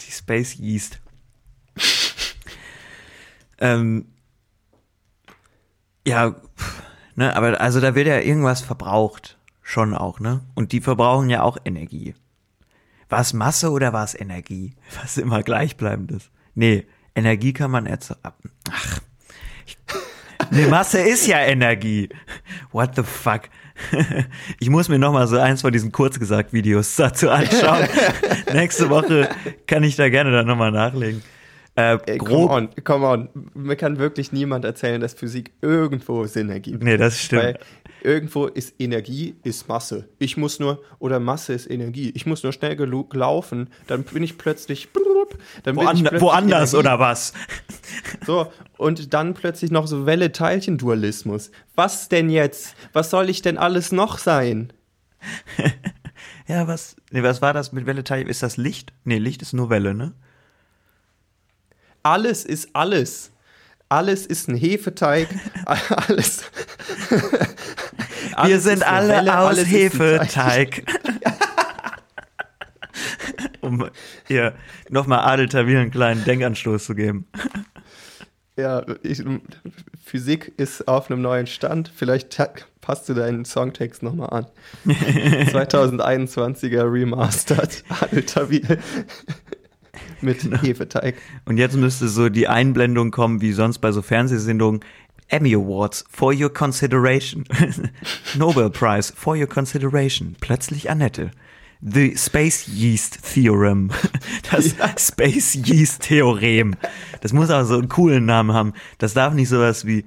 S2: Die Space Yeast. ähm, ja, pff, ne, aber also da wird ja irgendwas verbraucht. Schon auch, ne? Und die verbrauchen ja auch Energie. War es Masse oder war es Energie? Was immer gleichbleibend ist. Nee, Energie kann man erzeugen. Ach. Nee, Masse ist ja Energie. What the fuck? Ich muss mir noch mal so eins von diesen Kurzgesagt-Videos dazu anschauen. Nächste Woche kann ich da gerne dann noch mal nachlegen. Äh,
S3: Ey,
S2: grob.
S3: come on, come on. Mir kann wirklich niemand erzählen, dass Physik irgendwo Sinn ergibt.
S2: Nee, das stimmt.
S3: Weil irgendwo ist Energie, ist Masse. Ich muss nur, oder Masse ist Energie. Ich muss nur schnell gelu- laufen, dann bin ich plötzlich, dann bin ich
S2: Woand
S3: plötzlich
S2: woanders
S3: Energie.
S2: oder was?
S3: So, und dann plötzlich noch so Welle-Teilchen-Dualismus. Was denn jetzt? Was soll ich denn alles noch sein?
S2: Ja, was? Nee, was war das mit Welle Teil? Ist das Licht? Nee, Licht ist nur Welle, ne?
S3: Alles ist alles. Alles ist ein Hefeteig. alles.
S2: Wir
S3: Alles
S2: sind
S3: ist eine
S2: alle
S3: Welle,
S2: aus. Hefeteig. um hier nochmal Adel Tawil einen kleinen Denkanstoß zu geben.
S3: Ja, ich, Physik ist auf einem neuen Stand. Vielleicht passt du deinen Songtext nochmal an. 2021er Remastered Adel Tawil mit genau. Hefeteig.
S2: Und jetzt müsste so die Einblendung kommen, wie sonst bei so Fernsehsendungen. Emmy Awards for your consideration. Nobel Prize for your consideration. Plötzlich Annette. The Space Yeast Theorem. Das ja. Space Yeast Theorem. Das muss aber so einen coolen Namen haben. Das darf nicht sowas wie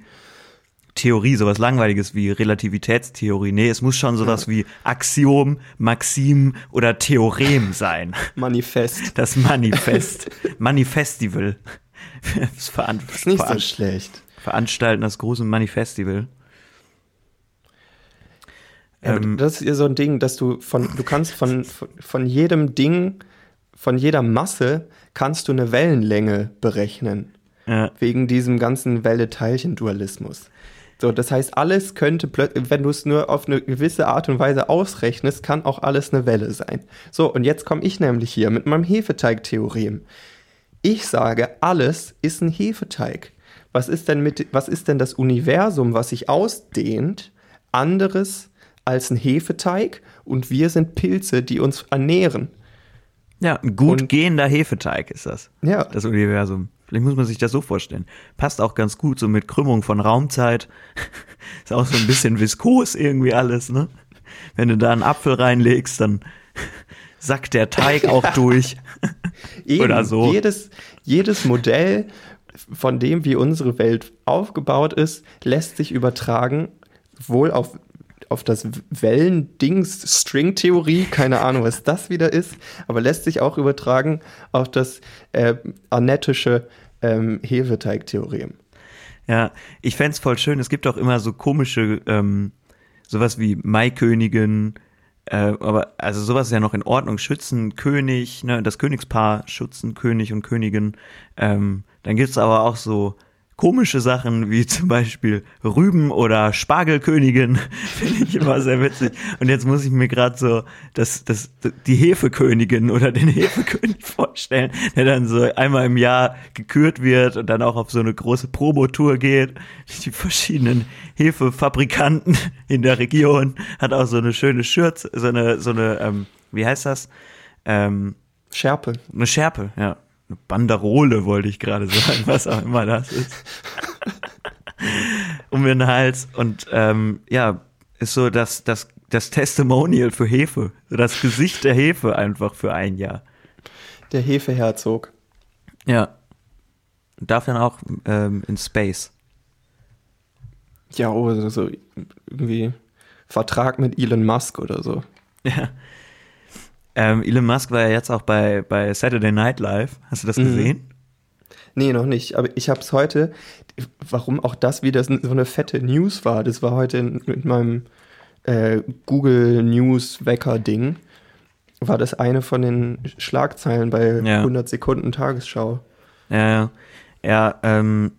S2: Theorie, sowas langweiliges wie Relativitätstheorie. Nee, es muss schon sowas wie Axiom, Maxim oder Theorem sein.
S3: Manifest.
S2: Das Manifest. Manifestival.
S3: Das, veran das ist nicht veran so schlecht.
S2: Veranstalten das große Manifestival.
S3: Ja, ähm, das ist ja so ein Ding, dass du von, du kannst von, von, von jedem Ding, von jeder Masse kannst du eine Wellenlänge berechnen. Ja. Wegen diesem ganzen Welle-Teilchen-Dualismus. So, das heißt, alles könnte plötzlich, wenn du es nur auf eine gewisse Art und Weise ausrechnest, kann auch alles eine Welle sein. So, und jetzt komme ich nämlich hier mit meinem Hefeteig-Theorem. Ich sage, alles ist ein Hefeteig. Was ist denn mit, was ist denn das Universum, was sich ausdehnt, anderes als ein Hefeteig? Und wir sind Pilze, die uns ernähren.
S2: Ja, ein gut und, gehender Hefeteig ist das.
S3: Ja.
S2: Das Universum. Vielleicht muss man sich das so vorstellen. Passt auch ganz gut, so mit Krümmung von Raumzeit. ist auch so ein bisschen viskos irgendwie alles, ne? Wenn du da einen Apfel reinlegst, dann sackt der Teig auch durch.
S3: Eben, Oder so. Jedes, jedes Modell, von dem, wie unsere Welt aufgebaut ist, lässt sich übertragen, wohl auf auf das Wellendings String-Theorie, keine Ahnung, was das wieder ist, aber lässt sich auch übertragen auf das äh, anettische ähm, Hefeteig-Theorem.
S2: Ja, ich fände es voll schön. Es gibt auch immer so komische, ähm, sowas wie Maikönigin, äh, aber also sowas ist ja noch in Ordnung. Schützenkönig, ne, das Königspaar, Schützenkönig und Königin. Ähm, dann gibt's aber auch so komische Sachen wie zum Beispiel Rüben oder Spargelkönigin finde ich immer sehr witzig. Und jetzt muss ich mir gerade so das, das, die Hefekönigin oder den Hefekönig vorstellen, der dann so einmal im Jahr gekürt wird und dann auch auf so eine große Promotour geht. Die verschiedenen Hefefabrikanten in der Region hat auch so eine schöne Schürze, so eine, so eine, ähm, wie heißt das? Ähm,
S3: Schärpe.
S2: Eine Schärpe, ja eine Banderole, wollte ich gerade sagen, was auch immer das ist. um den Hals. Und ähm, ja, ist so das, das, das Testimonial für Hefe. Das Gesicht der Hefe einfach für ein Jahr.
S3: Der Hefeherzog.
S2: Ja. Darf dann auch ähm, in Space.
S3: Ja, oder so irgendwie Vertrag mit Elon Musk oder so.
S2: Ja. Ähm, Elon Musk war ja jetzt auch bei, bei Saturday Night Live. Hast du das mhm. gesehen?
S3: Nee, noch nicht. Aber ich habe es heute, warum auch das wieder so eine fette News war, das war heute mit meinem äh, Google News Wecker Ding, war das eine von den Schlagzeilen bei ja. 100 Sekunden Tagesschau.
S2: Ja, ja. Ja, ähm,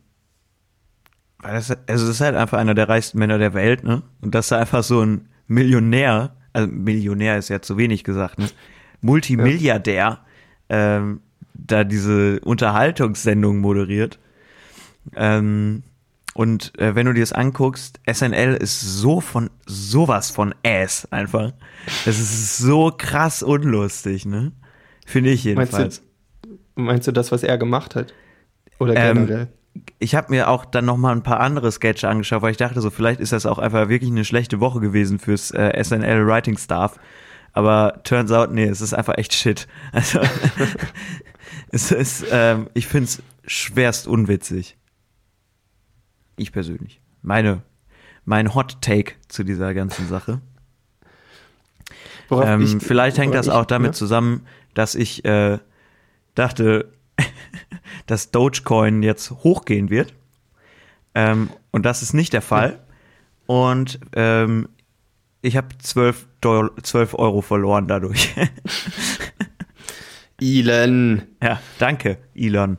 S2: das, also das ist halt einfach einer der reichsten Männer der Welt, ne? Und dass da einfach so ein Millionär also Millionär ist ja zu wenig gesagt, ne? Multimilliardär, ja. ähm, da diese Unterhaltungssendung moderiert. Ähm, und äh, wenn du dir das anguckst, SNL ist so von sowas von Ass einfach. Das ist so krass unlustig, ne? Finde ich jedenfalls.
S3: Meinst du, meinst du das, was er gemacht hat? Oder ähm, generell? Ähm,
S2: ich habe mir auch dann noch mal ein paar andere Sketche angeschaut, weil ich dachte so, vielleicht ist das auch einfach wirklich eine schlechte Woche gewesen fürs äh, SNL Writing Staff. Aber turns out, nee, es ist einfach echt shit. Also es ist, ähm, ich finde es schwerst unwitzig. Ich persönlich. Meine, mein Hot Take zu dieser ganzen Sache. Ähm, ich, vielleicht hängt das auch damit ja? zusammen, dass ich äh, dachte, dass Dogecoin jetzt hochgehen wird. Ähm, und das ist nicht der Fall. Und ähm, ich habe 12, 12 Euro verloren dadurch.
S3: Elon.
S2: Ja, danke, Elon.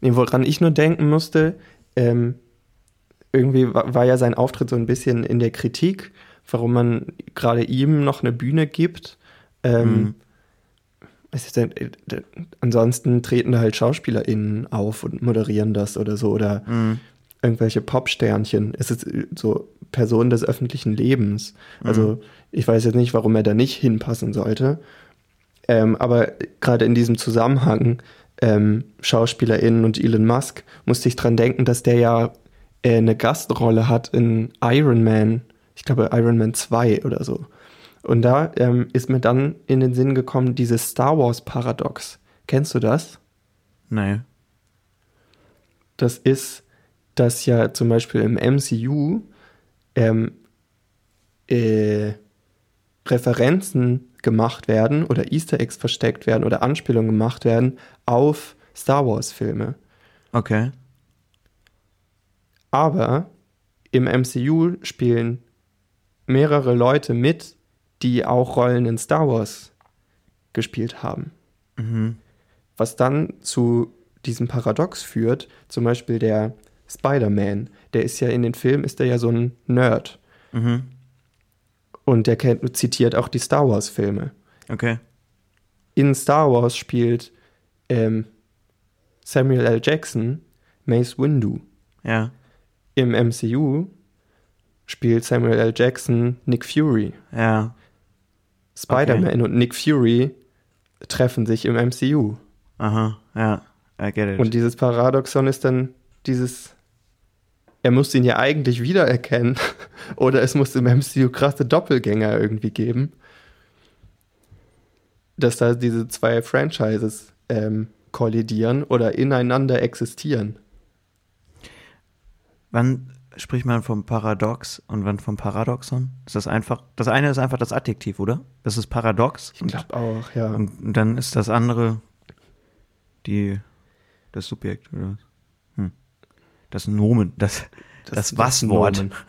S3: Nee, woran ich nur denken musste, ähm, irgendwie war, war, ja sein Auftritt so ein bisschen in der Kritik, warum man gerade ihm noch eine Bühne gibt. Ähm, mhm was ist äh, ansonsten treten da halt SchauspielerInnen auf und moderieren das oder so oder irgendwelche Popsternchen. Es ist äh, so Personen des öffentlichen Lebens. Also ich weiß jetzt nicht, warum er da nicht hinpassen sollte. Ähm, aber gerade in diesem Zusammenhang ähm, SchauspielerInnen und Elon Musk musste ich dran denken, dass der ja äh, eine Gastrolle hat in Iron Man, ich glaube Iron Man 2 oder so. Und da ähm, ist mir dann in den Sinn gekommen, dieses Star Wars Paradox. Kennst du das?
S2: Nee.
S3: Das ist, dass ja zum Beispiel im MCU ähm, äh, Referenzen gemacht werden oder Easter Eggs versteckt werden oder Anspielungen gemacht werden auf Star Wars Filme.
S2: Okay.
S3: Aber im MCU spielen mehrere Leute mit, die auch Rollen in Star Wars gespielt haben. Was dann zu diesem Paradox führt, zum Beispiel der Spider-Man, der ist ja in den Filmen, ist der ja so ein Nerd.
S2: Mhm.
S3: Und der kennt, zitiert auch die Star Wars-Filme.
S2: Okay.
S3: In Star Wars spielt ähm, Samuel L. Jackson Mace Windu.
S2: Ja.
S3: Im MCU spielt Samuel L. Jackson Nick Fury.
S2: Ja.
S3: Spider-Man und Nick Fury treffen sich im MCU.
S2: Aha. Ja. I get it.
S3: Und dieses Paradoxon ist dann dieses, er muss ihn ja eigentlich wiedererkennen oder es muss im MCU krasse Doppelgänger irgendwie geben, dass da diese zwei Franchises ähm, kollidieren oder ineinander existieren.
S2: Wann spricht man vom Paradox und wann vom Paradoxon? Ist das einfach, das eine ist einfach das Adjektiv, oder? Das ist Paradox.
S3: Ich glaube auch, ja.
S2: Und, dann ist das andere die, das Subjekt, oder? was? Hm. Das Nomen, das, das, Was-Wort.
S3: Nomen.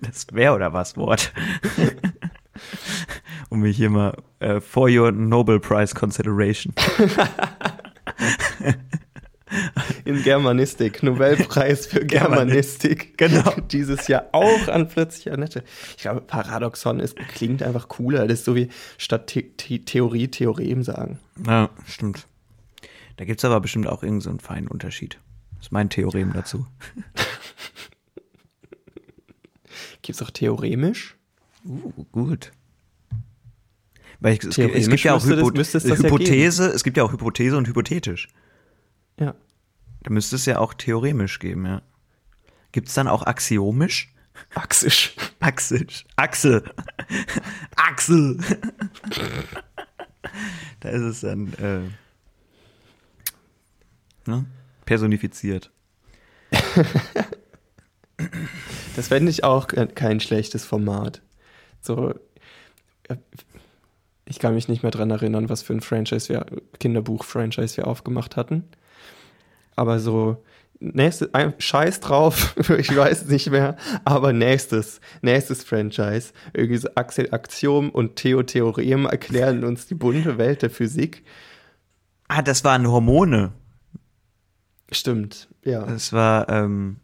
S2: Das Wer- oder Was-Wort. um mich hier mal, äh, for your Nobel Prize Consideration.
S3: In Germanistik, Nobelpreis für Germanistik.
S2: Genau.
S3: Dieses Jahr auch an plötzlich Annette. Ich glaube, Paradoxon ist, klingt einfach cooler. Das ist so wie statt The The Theorie Theorem sagen.
S2: Ja, stimmt. Da gibt's aber bestimmt auch irgendeinen so einen feinen Unterschied. Das ist mein Theorem dazu.
S3: Gibt es auch theoremisch?
S2: Uh, gut. Weil ich, es, gibt, es gibt ja auch
S3: das-
S2: Hypo
S3: es das ja
S2: Hypothese, es gibt ja auch Hypothese und hypothetisch.
S3: Ja.
S2: Da müsste es ja auch theoremisch geben, ja. Gibt es dann auch axiomisch?
S3: Axisch.
S2: Axisch. Achsel. Achsel. da ist es dann äh, ne? personifiziert.
S3: Das fände ich auch ke- kein schlechtes Format. So, äh, ich kann mich nicht mehr dran erinnern, was für ein Franchise wir, Kinderbuch-Franchise wir aufgemacht hatten. Aber so, nächstes, ein- scheiß drauf, ich weiß nicht mehr, aber nächstes, nächstes Franchise. Irgendwie so Axel Axiom und Theo Theorem erklären uns die bunte Welt der Physik.
S2: Ah, das waren Hormone.
S3: Stimmt, ja.
S2: Das war ähm,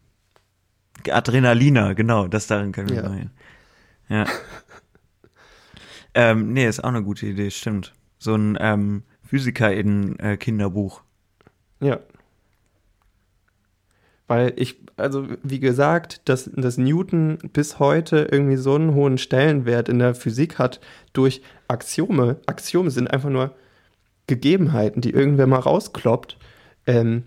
S2: Adrenalina, genau, das darin können wir
S3: Ja.
S2: ja. Ja. ähm, nee, ist auch eine gute Idee, stimmt. So ein ähm, Physiker in äh, Kinderbuch.
S3: Ja. Weil ich, also wie gesagt, dass, dass Newton bis heute irgendwie so einen hohen Stellenwert in der Physik hat durch Axiome. Axiome sind einfach nur Gegebenheiten, die irgendwer mal rauskloppt, ähm,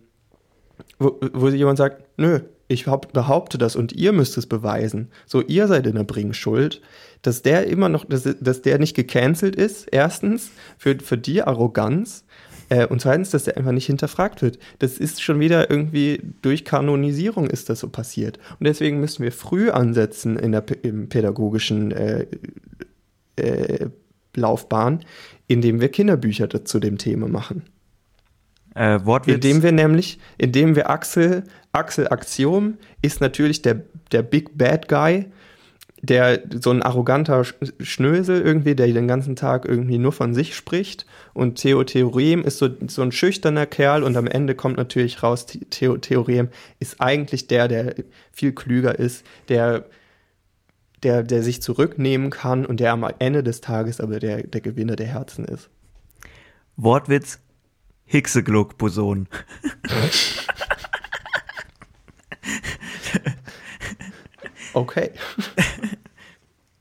S3: wo, wo jemand sagt, nö, ich haupt- behaupte das und ihr müsst es beweisen. So, ihr seid in der Bringschuld, dass der immer noch, dass, dass der nicht gecancelt ist, erstens, für, für die Arroganz, äh, und zweitens, dass der einfach nicht hinterfragt wird. Das ist schon wieder irgendwie durch Kanonisierung ist das so passiert. Und deswegen müssen wir früh ansetzen in der im pädagogischen äh, äh, Laufbahn, indem wir Kinderbücher zu dem Thema machen.
S2: Äh, Wortwitz.
S3: Indem wir nämlich, indem wir Axel, Axel Axiom ist natürlich der, der Big Bad Guy, der so ein arroganter Sch- Schnösel irgendwie, der den ganzen Tag irgendwie nur von sich spricht. Und Theo Theorem ist so, so ein schüchterner Kerl und am Ende kommt natürlich raus, Theo Theorem ist eigentlich der, der viel klüger ist, der, der, der sich zurücknehmen kann und der am Ende des Tages aber der, der Gewinner der Herzen ist.
S2: Wortwitz, Higgs-Boson.
S3: Okay.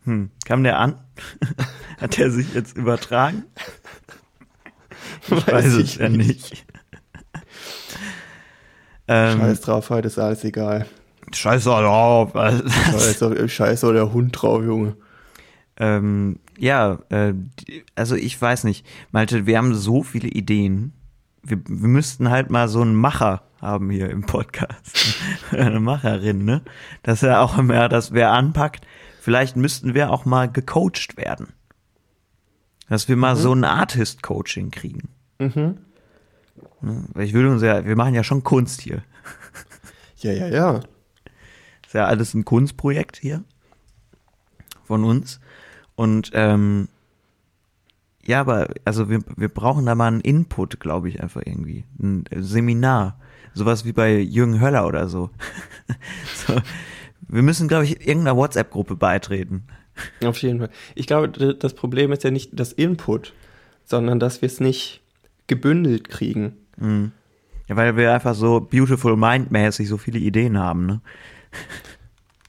S2: Hm, kam der an? Hat er sich jetzt übertragen? Ich weiß, es ja nicht. Ähm,
S3: Scheiß drauf, heute ist alles egal.
S2: Scheiß drauf.
S3: Scheiß, Scheiß der Hund drauf, Junge.
S2: Ähm, ja, äh, also ich weiß nicht. Malte, wir haben so viele Ideen. Wir, wir müssten halt mal so einen Macher haben hier im Podcast. Eine Macherin, ne? Dass er auch mehr, dass wer anpackt. Vielleicht müssten wir auch mal gecoacht werden. Dass wir mal so ein Artist-Coaching kriegen.
S3: Mhm.
S2: Ne? Weil ich will uns ja, wir machen ja schon Kunst hier.
S3: Ja, ja, ja.
S2: Ist ja alles ein Kunstprojekt hier von uns. Und ähm, ja, aber also wir, wir brauchen da mal einen Input, glaube ich, einfach irgendwie. Ein Seminar. Sowas wie bei Jürgen Höller oder so. so wir müssen, glaube ich, irgendeiner WhatsApp-Gruppe beitreten.
S3: Auf jeden Fall. Ich glaube, das Problem ist ja nicht das Input, sondern dass wir es nicht gebündelt kriegen.
S2: Ja, weil wir einfach so beautiful mind-mäßig so viele Ideen haben, ne?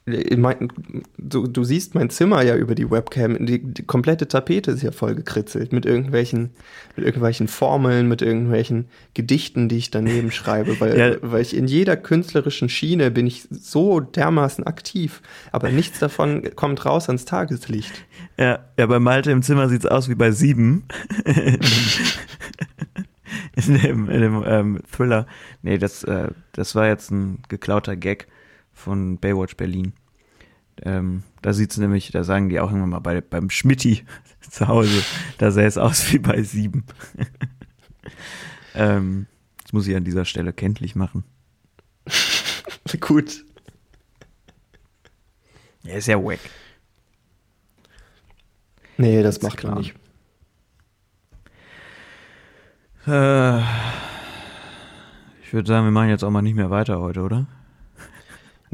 S3: Mein, du, du siehst mein Zimmer ja über die Webcam. Die, die komplette Tapete ist ja voll gekritzelt mit irgendwelchen, mit irgendwelchen Formeln, mit irgendwelchen Gedichten, die ich daneben schreibe, weil,
S2: Ja.
S3: weil ich in jeder künstlerischen Schiene bin ich so dermaßen aktiv, aber nichts davon kommt raus ans Tageslicht.
S2: Ja, ja, bei Malte im Zimmer sieht's aus wie bei Sieben. in dem, in dem ähm, Thriller. Nee, das, äh, das war jetzt ein geklauter Gag von Baywatch Berlin. Ähm, da sieht's nämlich, da sagen die auch immer mal bei, beim Schmitti zu Hause, da sähe es aus wie bei Sieben. ähm, das muss ich an dieser Stelle kenntlich machen.
S3: Gut.
S2: Ja, ist ja wack.
S3: Nee, das
S2: Ist
S3: macht
S2: klar.
S3: man nicht.
S2: Äh, ich würde sagen, wir machen jetzt auch mal nicht mehr weiter heute, oder?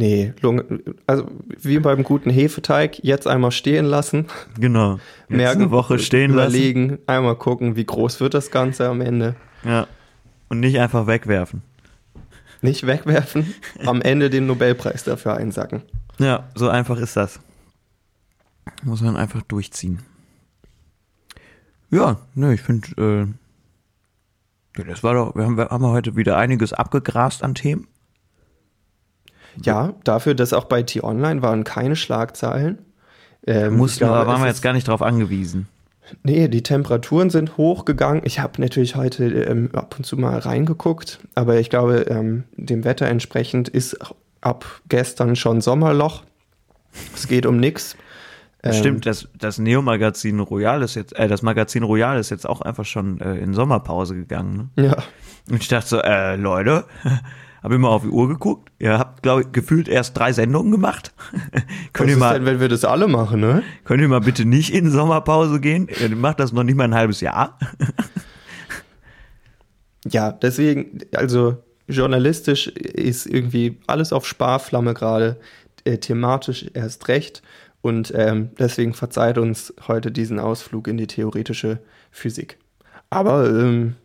S3: Nee, Lunge, also wie beim guten Hefeteig, jetzt einmal stehen lassen,
S2: Genau. Jetzt
S3: merken,
S2: eine Woche stehen lassen.
S3: überlegen, einmal gucken, wie groß wird das Ganze am Ende.
S2: Ja. Und nicht einfach wegwerfen.
S3: Nicht wegwerfen, am Ende den Nobelpreis dafür einsacken.
S2: Ja, so einfach ist das. Muss man einfach durchziehen. Ja, ne, ich finde, äh, das war doch, wir haben, wir haben heute wieder einiges abgegrast an Themen.
S3: Ja, dafür, dass auch bei T-Online waren keine Schlagzeilen. Ähm,
S2: Mussten, aber waren wir jetzt gar nicht drauf angewiesen.
S3: Nee, die Temperaturen sind hochgegangen. Ich habe natürlich heute ähm, ab und zu mal reingeguckt, aber ich glaube, ähm, dem Wetter entsprechend ist ab gestern schon Sommerloch. Es geht um nix. Ähm,
S2: Stimmt, das, das Neo-Magazin Royal ist jetzt, äh, das Magazin Royal ist jetzt auch einfach schon äh, in Sommerpause gegangen. Ne?
S3: Ja,
S2: Und ich dachte so, äh, Leute, hab immer auf die Uhr geguckt. Ihr habt, glaube ich, gefühlt erst drei Sendungen gemacht.
S3: was
S2: könnt, ihr
S3: ist
S2: mal,
S3: denn, wenn wir das alle machen, ne?
S2: könnt ihr mal bitte nicht in Sommerpause gehen? Ihr macht das noch nicht mal ein halbes Jahr.
S3: Ja, deswegen, also journalistisch ist irgendwie alles auf Sparflamme gerade, äh, thematisch erst recht. Und ähm, deswegen verzeiht uns heute diesen Ausflug in die theoretische Physik. Aber ähm,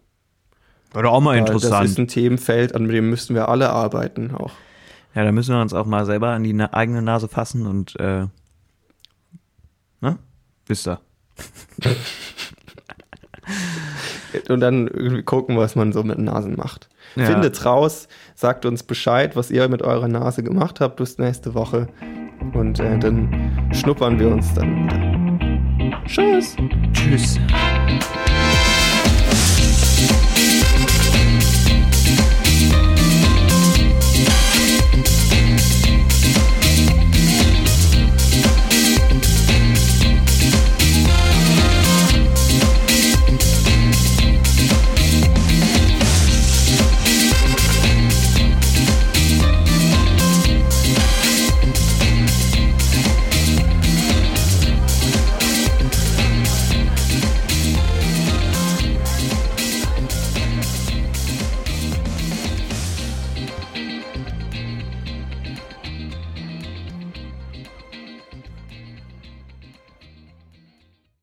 S2: Doch auch mal
S3: ja, das
S2: interessant.
S3: ist ein Themenfeld, an dem müssten wir alle arbeiten auch.
S2: ja, da müssen wir uns auch mal selber an die na eigene Nase fassen und, äh, ne? Wisst ihr.
S3: Und dann irgendwie gucken, was man so mit Nasen macht.
S2: Ja.
S3: Findet's raus, sagt uns Bescheid, was ihr mit eurer Nase gemacht habt bis nächste Woche. Und äh, dann schnuppern wir uns dann wieder. Tschüss!
S2: Tschüss.